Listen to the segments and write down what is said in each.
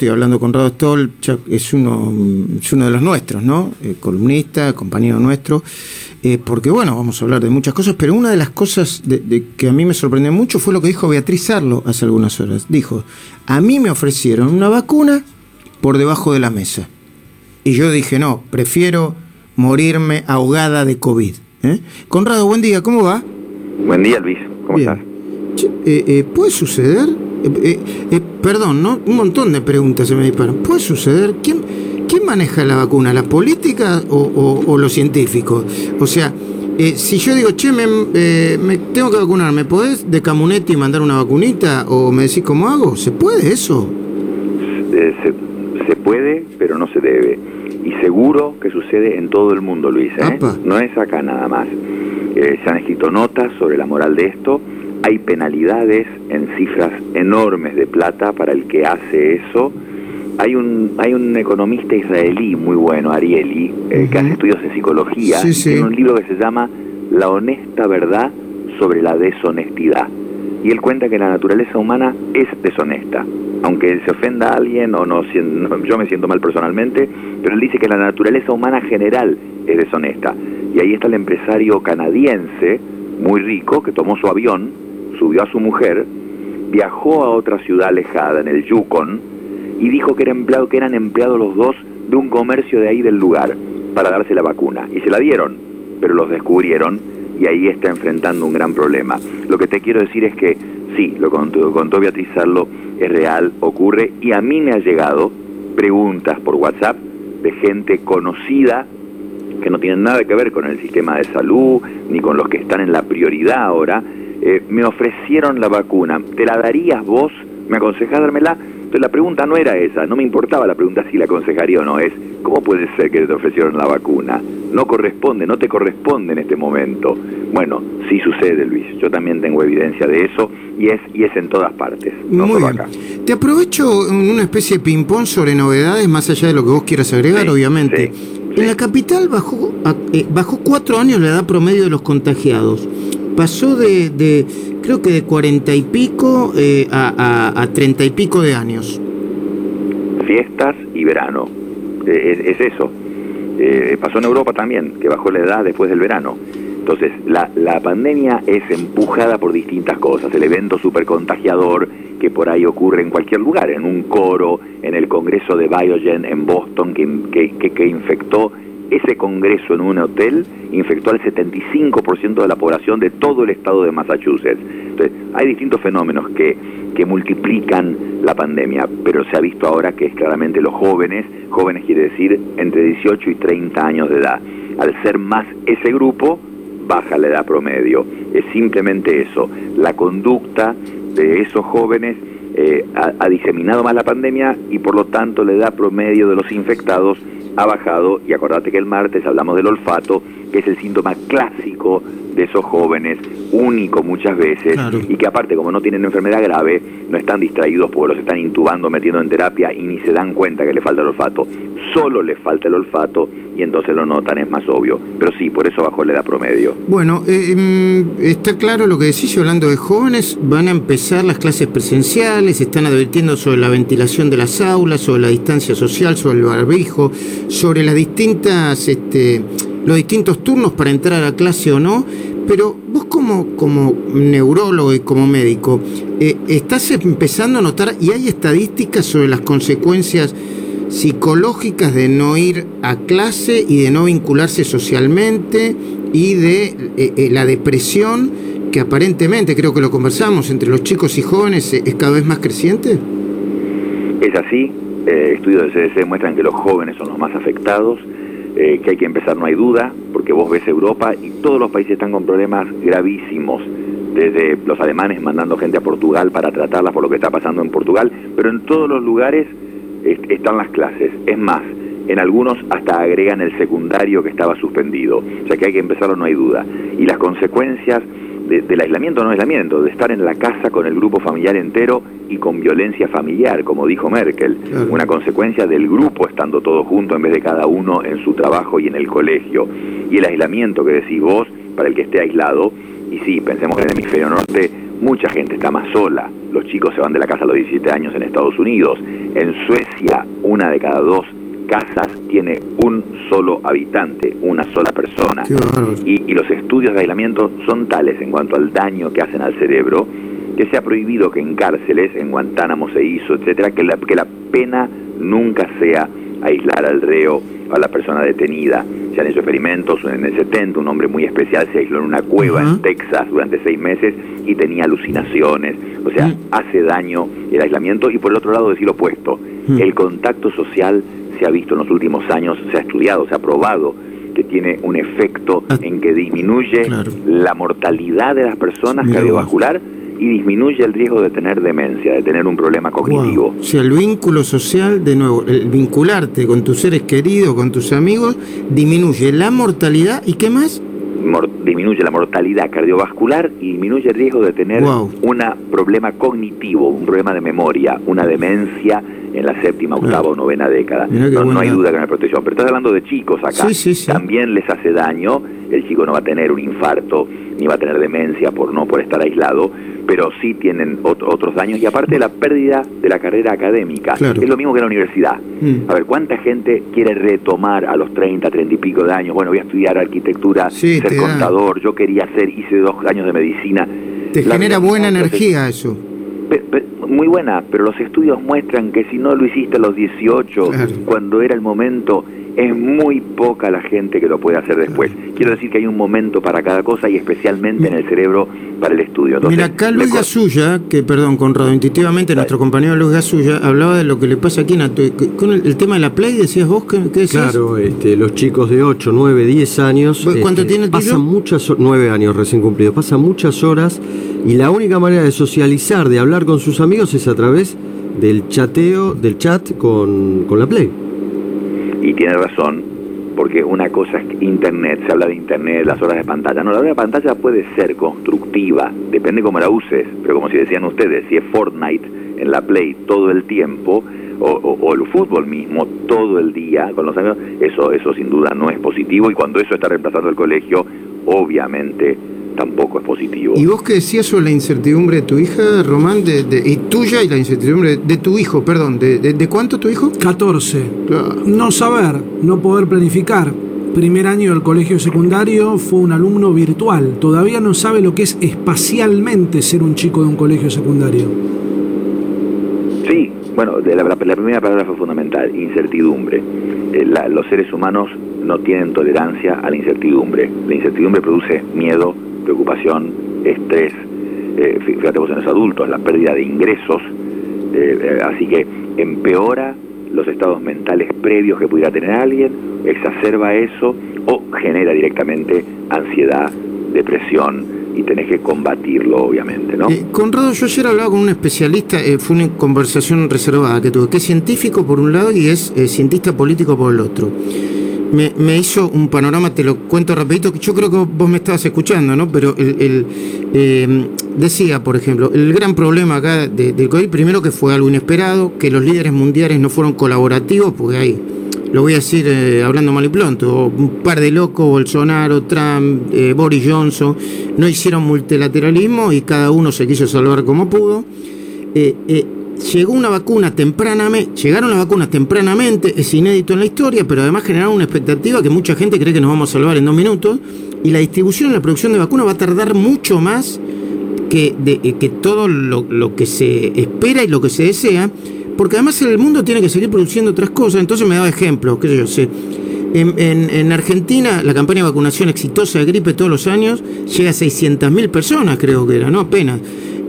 Estoy hablando con Rado Stoll, es uno, es uno de los nuestros, ¿no? Eh, columnista, compañero nuestro, eh, porque bueno, vamos a hablar de muchas cosas, pero una de las cosas de, que a mí me sorprendió mucho fue lo que dijo Beatriz Arlo hace algunas horas. Dijo, a mí me ofrecieron una vacuna por debajo de la mesa. Y yo dije, no, prefiero morirme ahogada de COVID. ¿eh? Conrado, buen día, ¿cómo va? Buen día, Luis, ¿cómo estás? ¿Puede suceder? Eh, eh, eh, perdón, ¿no? Un montón de preguntas se me disparan. ¿Puede suceder? ¿Quién, quién maneja la vacuna? ¿La política o, o, los científicos? O sea, si yo digo, che, me, me, tengo que vacunar, ¿me podés de Camunetti mandar una vacunita? ¿O me decís cómo hago? ¿Se puede eso? Se, se, puede, pero no se debe. Y seguro que sucede en todo el mundo, Luis. No es acá nada más. se han escrito notas sobre la moral de esto hay penalidades en cifras enormes de plata para el que hace eso. Hay un, hay un economista israelí muy bueno, Arieli, eh, que hace estudios de psicología, tiene un libro que se llama La honesta verdad sobre la deshonestidad. Y él cuenta que la naturaleza humana es deshonesta. Aunque se ofenda a alguien o no, yo me siento mal personalmente, pero él dice que la naturaleza humana general es deshonesta. Y ahí está el empresario canadiense, muy rico, que tomó su avión subió a su mujer, viajó a otra ciudad alejada, en el Yukon, y dijo que, empleado, que eran empleados los dos de un comercio de ahí del lugar para darse la vacuna. Y se la dieron, pero los descubrieron y ahí está enfrentando un gran problema. Lo que te quiero decir es que sí, lo contó, contó Beatriz Arlo, es real, ocurre, y a mí me ha llegado preguntas por WhatsApp de gente conocida que no tienen nada que ver con el sistema de salud, ni con los que están en la prioridad ahora, eh, me ofrecieron la vacuna, ¿te la darías vos? ¿Me aconsejás dármela? Entonces la pregunta no era esa, no me importaba la pregunta si la aconsejaría o no, es ¿cómo puede ser que te ofrecieron la vacuna? No corresponde, no te corresponde en este momento. Bueno, sí sucede, Luis, yo también tengo evidencia de eso y es, y es en todas partes, no Muy bien. Te aprovecho una especie de ping-pong sobre novedades, más allá de lo que vos quieras agregar, obviamente. En la capital bajó, eh, bajó cuatro años la edad promedio de los contagiados pasó de, creo que de cuarenta y pico eh, a, treinta y pico de años. Fiestas y verano, eh, es, eso. Eh, pasó en Europa también, que bajó la edad después del verano. Entonces, la, la pandemia es empujada por distintas cosas. El evento super contagiador que por ahí ocurre en cualquier lugar, en un coro, en el Congreso de Biogen en Boston, que, que, que infectó ese congreso en un hotel infectó al 75% de la población de todo el estado de Massachusetts. Entonces, hay distintos fenómenos que, que multiplican la pandemia, pero se ha visto ahora que es claramente los jóvenes, jóvenes quiere decir entre 18 y 30 años de edad. Al ser más ese grupo, baja la edad promedio. Es simplemente eso. La conducta de esos jóvenes eh, ha, ha diseminado más la pandemia y por lo tanto la edad promedio de los infectados ha bajado y acordate que el martes hablamos del olfato, que es el síntoma clásico de esos jóvenes, único muchas veces, y que aparte como no tienen enfermedad grave, no están distraídos porque los están intubando, metiendo en terapia y ni se dan cuenta que le falta el olfato, solo les falta el olfato y entonces lo notan, es más obvio. Pero sí, por eso bajó la edad promedio. Bueno, eh, em, está claro lo que decís, hablando de jóvenes, van a empezar las clases presenciales, están advirtiendo sobre la ventilación de las aulas, sobre la distancia social, sobre el barbijo, sobre las distintas, este, los distintos turnos para entrar a clase o no, pero vos como, como neurólogo y como médico, eh, ¿estás empezando a notar, y hay estadísticas sobre las consecuencias psicológicas de no ir a clase y de no vincularse socialmente y de eh, eh, la depresión que aparentemente, creo que lo conversamos, entre los chicos y jóvenes es cada vez más creciente? Es así, eh, estudios de CDC muestran que los jóvenes son los más afectados, que hay que empezar, no hay duda, porque vos ves Europa y todos los países están con problemas gravísimos, desde los alemanes mandando gente a Portugal para tratarlas por lo que está pasando en Portugal, pero en todos los lugares están las clases. Es más, en algunos hasta agregan el secundario que estaba suspendido. O sea que hay que empezarlo, no hay duda. Y las consecuencias del aislamiento no aislamiento, de estar en la casa con el grupo familiar entero y con violencia familiar, como dijo Merkel. Una consecuencia del grupo estando todos juntos en vez de cada uno en su trabajo y en el colegio. Y el aislamiento que decís vos, para el que esté aislado, y sí, pensemos que en el hemisferio norte mucha gente está más sola. Los chicos se van de la casa a los 17 años en Estados Unidos. En Suecia, una de cada dos casas tiene un solo habitante, una sola persona. Y, los estudios de aislamiento son tales en cuanto al daño que hacen al cerebro que se ha prohibido que en cárceles, en Guantánamo se hizo, etcétera, que la, que la pena nunca sea aislar al reo, a la persona detenida. Se han hecho experimentos en el 70, un hombre muy especial se aisló en una cueva en Texas durante seis meses y tenía alucinaciones. O sea, hace daño el aislamiento y por el otro lado decir lo opuesto. El contacto social se ha visto en los últimos años, se ha estudiado, se ha probado que tiene un efecto ah. en que disminuye la mortalidad de las personas cardiovascular y disminuye el riesgo de tener demencia, de tener un problema cognitivo. O sea, el vínculo social, de nuevo, el vincularte con tus seres queridos, con tus amigos, disminuye la mortalidad y qué más? disminuye la mortalidad cardiovascular y disminuye el riesgo de tener un problema cognitivo, un problema de memoria, una demencia en la séptima, octava o novena década. No, hay duda que no hay protección. Pero estás hablando de chicos acá. También les hace daño. El chico no va a tener un infarto ni va a tener demencia por no por estar aislado, pero sí tienen otros daños y aparte la pérdida de la carrera académica. Es lo mismo que en la universidad. Mm. A ver, ¿cuánta gente quiere retomar a los 30, 30 y pico de años? Bueno, voy a estudiar arquitectura, ser contador, yo quería hacer, hice dos años de medicina. Te genera buena energía eso. Muy buena, pero los estudios muestran que si no lo hiciste a los 18, cuando era el momento, es muy poca la gente que lo puede hacer después. Quiero decir que hay un momento para cada cosa y especialmente en el cerebro para el estudio. Mira, acá Luis Gasulla, que perdón, Conrado, intuitivamente nuestro compañero Luis Gasulla hablaba de lo que le pasa aquí en con el, tema de la Play, decías vos, ¿qué, decías? Claro, este, los chicos de 8, 9, 10 años. ¿Cuánto este, tiene el Pasan muchas, 9 años recién cumplidos, pasan muchas horas y la única manera de socializar, de hablar con sus amigos es a través del chateo, del chat con, con la Play. Y tiene razón, porque una cosa es Internet, se habla de Internet, las horas de pantalla. No, la hora de pantalla puede ser constructiva, depende cómo la uses, pero como si decían ustedes, si es Fortnite en la Play todo el tiempo, o, el fútbol mismo todo el día con los amigos, eso, eso sin duda no es positivo y cuando eso está reemplazando el colegio, obviamente tampoco es positivo. ¿Y vos qué decías sobre la incertidumbre de tu hija, Román, de, y tuya y la incertidumbre de tu hijo, perdón, ¿de, de, cuánto tu hijo? 14. No saber, no poder planificar. Primer año del colegio secundario fue un alumno virtual. Todavía no sabe lo que es espacialmente ser un chico de un colegio secundario. Sí, bueno, la, la, primera palabra fue fundamental, incertidumbre. Eh, los seres humanos no tienen tolerancia a la incertidumbre. La incertidumbre produce miedo, preocupación, estrés, eh, fíjate vos en los adultos, la pérdida de ingresos, eh, eh, así que empeora los estados mentales previos que pudiera tener alguien, exacerba eso o genera directamente ansiedad, depresión y tenés que combatirlo obviamente, ¿no? Conrado, yo ayer hablaba con un especialista, fue una conversación reservada que tuve, que es científico por un lado y es cientista político por el otro me, hizo un panorama, te lo cuento rapidito, que yo creo que vos me estabas escuchando, ¿no? Pero el, em, decía, por ejemplo, el gran problema acá del COVID, primero que fue algo inesperado, que los líderes mundiales no fueron colaborativos, porque hay, lo voy a decir eh, hablando mal y pronto, un par de locos, Bolsonaro, Trump, eh, Boris Johnson, no hicieron multilateralismo y cada uno se quiso salvar como pudo. Eh, llegó una vacuna tempranamente, llegaron las vacunas tempranamente, es inédito en la historia, pero además generaron una expectativa que mucha gente cree que nos vamos a salvar en dos minutos, y la distribución, la producción de vacunas va a tardar mucho más que, eh, que todo lo, que se espera y lo que se desea, porque además el mundo tiene que seguir produciendo otras cosas, entonces me da ejemplos, qué sé yo sé. En, en, Argentina, la campaña de vacunación exitosa de gripe todos los años llega a 600.000 personas, creo que era, ¿no? Apenas.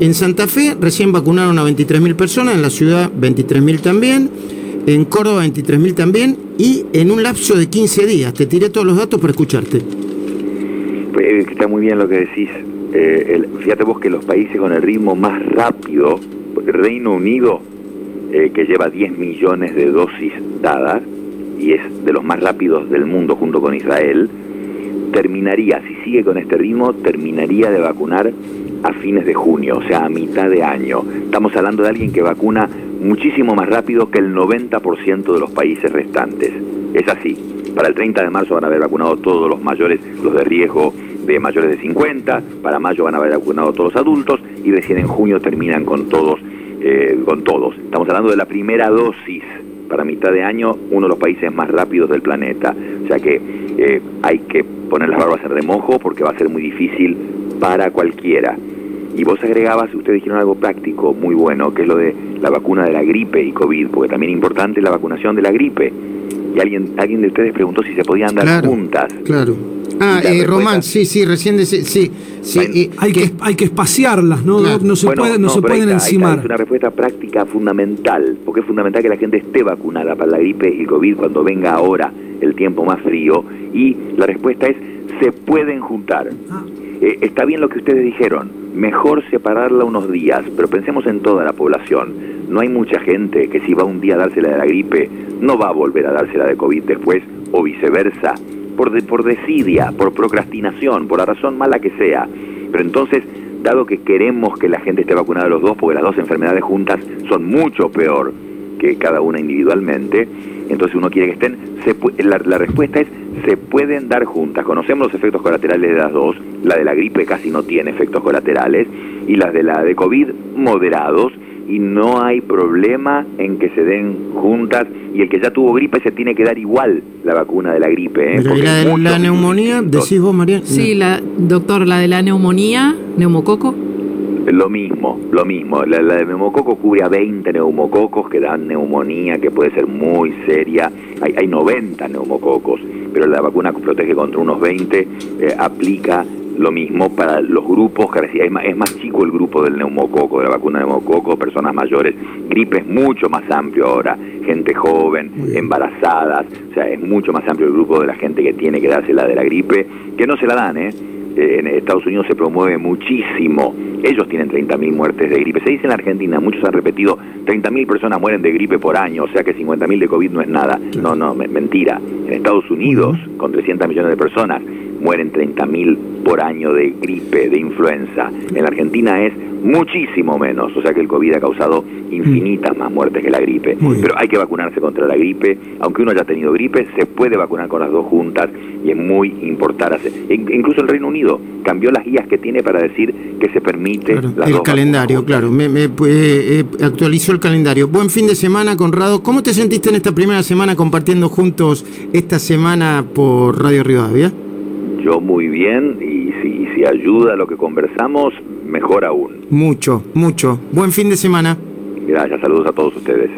En Santa Fe recién vacunaron a 23.000 personas, en la ciudad 23.000 también, en Córdoba 23.000 también, y en un lapso de 15 días. Te tiré todos los datos para escucharte. Pues, está muy bien lo que decís. Eh, fíjate vos que los países con el ritmo más rápido, Reino Unido, eh, que lleva 10 millones de dosis dadas, y es de los más rápidos del mundo junto con Israel, terminaría, si sigue con este ritmo, terminaría de vacunar a fines de junio, o sea, a mitad de año. Estamos hablando de alguien que vacuna muchísimo más rápido que el 90% de los países restantes. Es así. Para el 30 de marzo van a haber vacunado todos los mayores, los de riesgo, de mayores de 50, para mayo van a haber vacunado todos los adultos y recién en junio terminan con todos, eh, con todos. Estamos hablando de la primera dosis para mitad de año, uno de los países más rápidos del planeta. O sea que eh, hay que poner las barbas en remojo porque va a ser muy difícil para cualquiera. Y vos agregabas, ustedes dijeron algo práctico, muy bueno, que es lo de la vacuna de la gripe y COVID, porque también es importante la vacunación de la gripe. Y alguien, alguien de ustedes preguntó si se podían dar juntas. Claro. Ah, eh, Román, sí, sí, recién sí, sí, sí hay, que, hay que espaciarlas, ¿no? No se, no, se pueden encimar. Es una respuesta práctica fundamental, porque es fundamental que la gente esté vacunada para la gripe y el COVID cuando venga ahora el tiempo más frío. Y la respuesta es, se pueden juntar. Ah. Eh, está bien lo que ustedes dijeron, mejor separarla unos días, pero pensemos en toda la población. No hay mucha gente que si va un día a dársela de la gripe, no va a volver a dársela de COVID después, o viceversa por, por desidia, por procrastinación, por la razón mala que sea. Pero entonces, dado que queremos que la gente esté vacunada los dos, porque las dos enfermedades juntas son mucho peor que cada una individualmente, entonces uno quiere que estén, se, la, la respuesta es, se pueden dar juntas. Conocemos los efectos colaterales de las dos, la de la gripe casi no tiene efectos colaterales, y las de la de COVID moderados, y no hay problema en que se den juntas y el que ya tuvo gripe se tiene que dar igual la vacuna de la gripe. ¿eh? ¿Y la de la neumonía? ¿Decís vos, María? Sí, la, doctor, la de la neumonía, neumococo. Lo mismo, lo mismo. La, de neumococo cubre a 20 neumococos que dan neumonía, que puede ser muy seria. Hay, hay 90 neumococos, pero la vacuna protege contra unos 20, eh, aplica lo mismo para los grupos, es más, es más chico el grupo del neumococo, de la vacuna de neumococo, personas mayores. Gripe es mucho más amplio ahora, gente joven, embarazadas, o sea, es mucho más amplio el grupo de la gente que tiene que darse la de la gripe, que no se la dan, ¿eh? En Estados Unidos se promueve muchísimo. Ellos tienen 30.000 muertes de gripe. Se dice en Argentina, muchos han repetido, 30.000 personas mueren de gripe por año, o sea que 50.000 de COVID no es nada. No, no, mentira. En Estados Unidos, con 300 millones de personas, mueren 30.000 por año de gripe, de influenza. En la Argentina es muchísimo menos, o sea que el COVID ha causado infinitas más muertes que la gripe. Pero hay que vacunarse contra la gripe, aunque uno haya tenido gripe, se puede vacunar con las dos juntas y es muy importante. Incluso el Reino Unido cambió las guías que tiene para decir que se permite el calendario, claro, me, pues, eh, actualizó el calendario. Buen fin de semana, Conrado. ¿Cómo te sentiste en esta primera semana compartiendo juntos esta semana por Radio Rivadavia? Yo muy bien y si, si ayuda lo que conversamos, mejor aún. Mucho, mucho. Buen fin de semana. Gracias, saludos a todos ustedes.